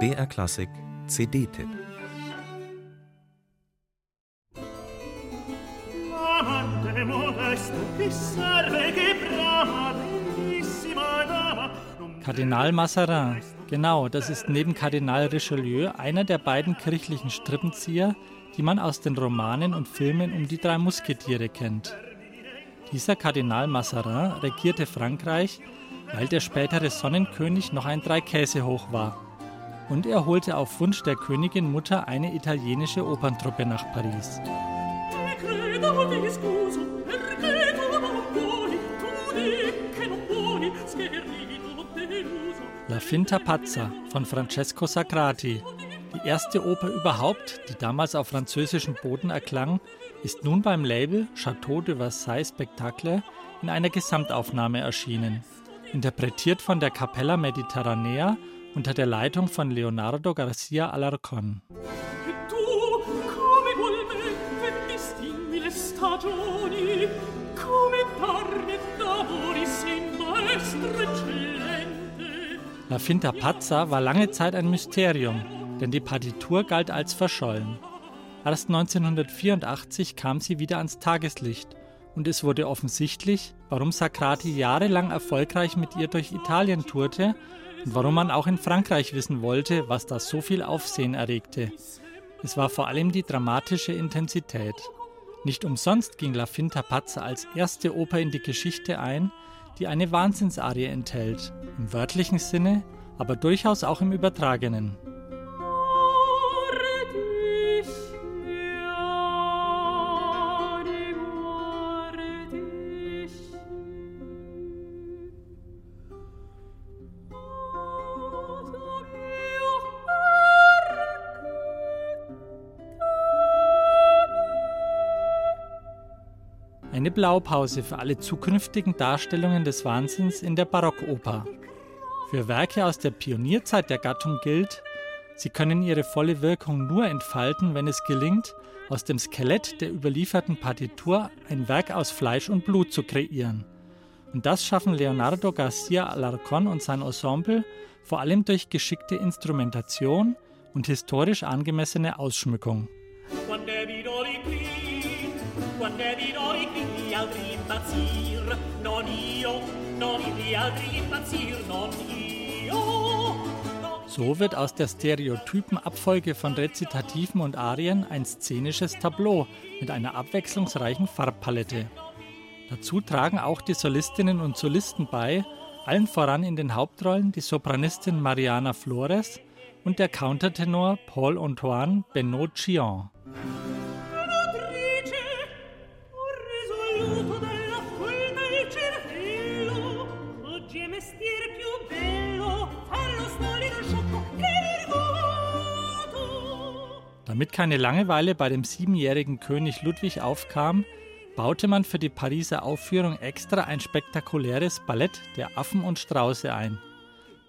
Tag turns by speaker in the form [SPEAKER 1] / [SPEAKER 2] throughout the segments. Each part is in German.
[SPEAKER 1] BR Klassik CD-Tipp
[SPEAKER 2] Kardinal Mazarin, genau, das ist neben Kardinal Richelieu einer der beiden kirchlichen Strippenzieher, die man aus den Romanen und Filmen um die drei Musketiere kennt. Dieser Kardinal Mazarin regierte Frankreich, weil der spätere Sonnenkönig noch ein Dreikäsehoch war. Und er holte auf Wunsch der Königin Mutter eine italienische Operntruppe nach Paris. La Finta Pazza von Francesco Sacrati. Die erste Oper überhaupt, die damals auf französischem Boden erklang, ist nun beim Label Chateau de Versailles Spectacle in einer Gesamtaufnahme erschienen. Interpretiert von der Capella Mediterranea unter der Leitung von Leonardo Garcia Alarcón. La Finta Pazza war lange Zeit ein Mysterium, denn die Partitur galt als verschollen. Erst 1984 kam sie wieder ans Tageslicht und es wurde offensichtlich, warum Sacrati jahrelang erfolgreich mit ihr durch Italien tourte und warum man auch in Frankreich wissen wollte, was da so viel Aufsehen erregte. Es war vor allem die dramatische Intensität. Nicht umsonst ging La Finta Pazza als erste Oper in die Geschichte ein, die eine Wahnsinnsarie enthält, im wörtlichen Sinne, aber durchaus auch im übertragenen. Eine Blaupause für alle zukünftigen Darstellungen des Wahnsinns in der Barockoper. Für Werke aus der Pionierzeit der Gattung gilt, sie können ihre volle Wirkung nur entfalten, wenn es gelingt, aus dem Skelett der überlieferten Partitur ein Werk aus Fleisch und Blut zu kreieren. Und das schaffen Leonardo Garcia Alarcón und sein Ensemble vor allem durch geschickte Instrumentation und historisch angemessene Ausschmückung. Quando vidò gli altri impazzir, non io, non gli altri impazzir, non io. So wird aus der stereotypen Abfolge von Rezitativen und Arien ein szenisches Tableau mit einer abwechslungsreichen Farbpalette. Dazu tragen auch die Solistinnen und Solisten bei, allen voran in den Hauptrollen die Sopranistin Mariana Flores und der Countertenor Paul-Antoine Benoit-Chion. Damit keine Langeweile bei dem siebenjährigen König Ludwig aufkam, baute man für die Pariser Aufführung extra ein spektakuläres Ballett der Affen und Strauße ein.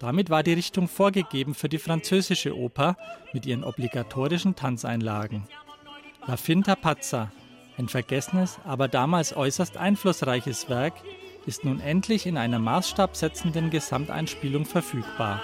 [SPEAKER 2] Damit war die Richtung vorgegeben für die französische Oper mit ihren obligatorischen Tanzeinlagen. La Finta Pazza, ein vergessenes, aber damals äußerst einflussreiches Werk, ist nun endlich in einer maßstabsetzenden Gesamteinspielung verfügbar.